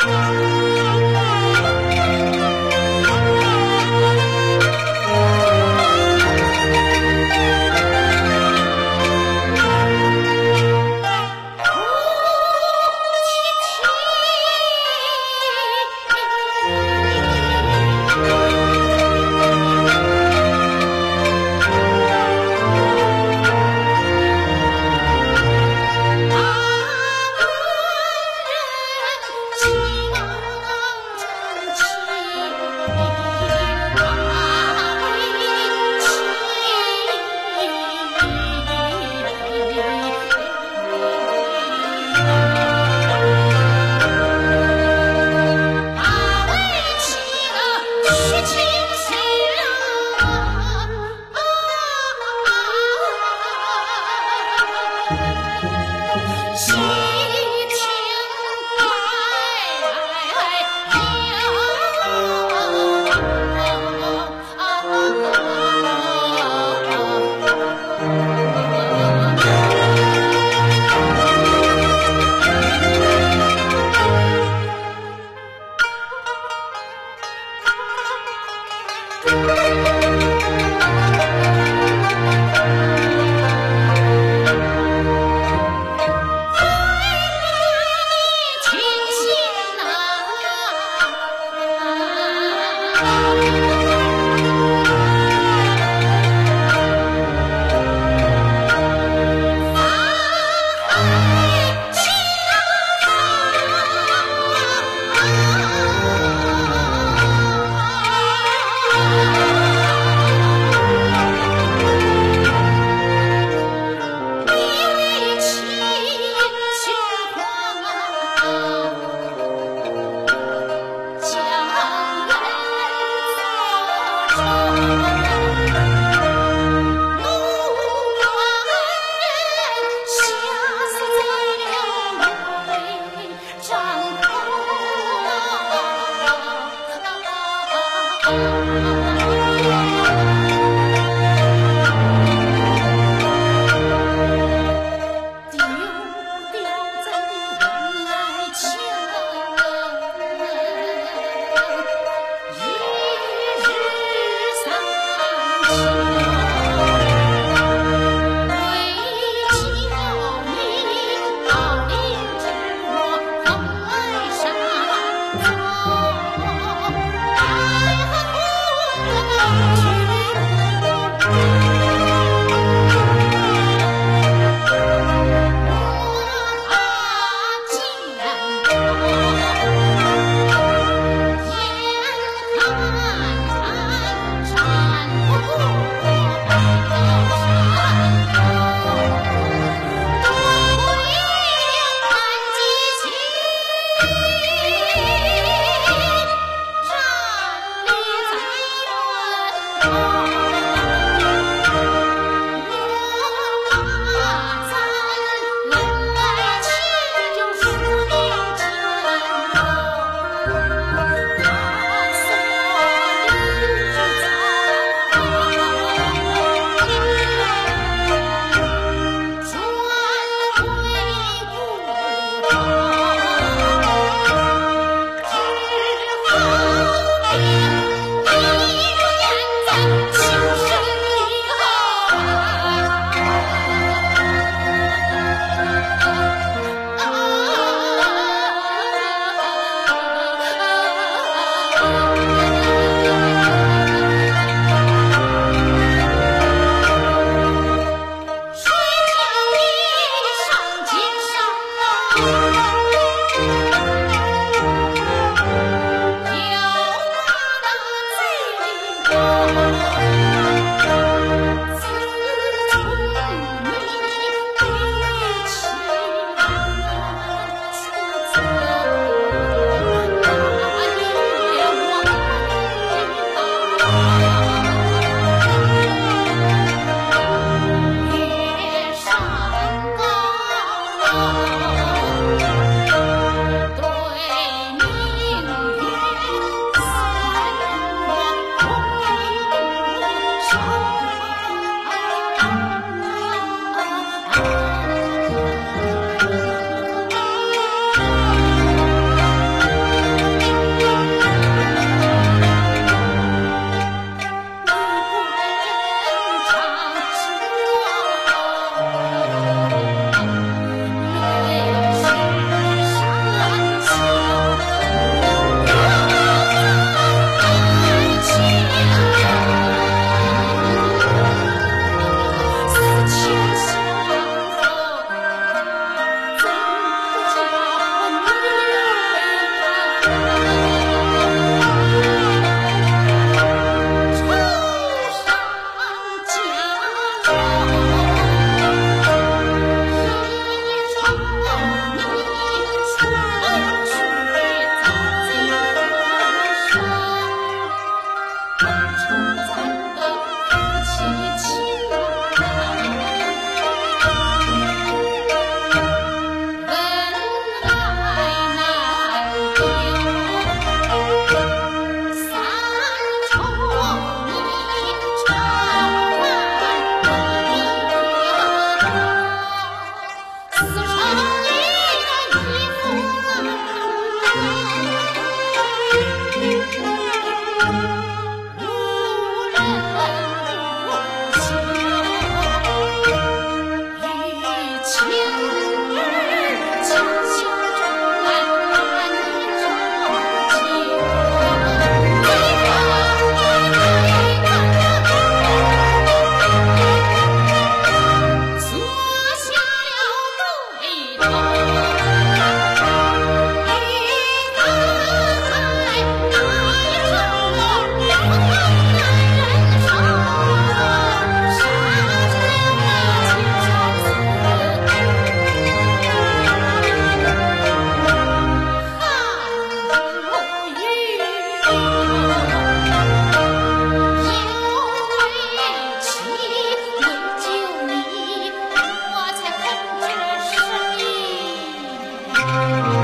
啊，Música Bye.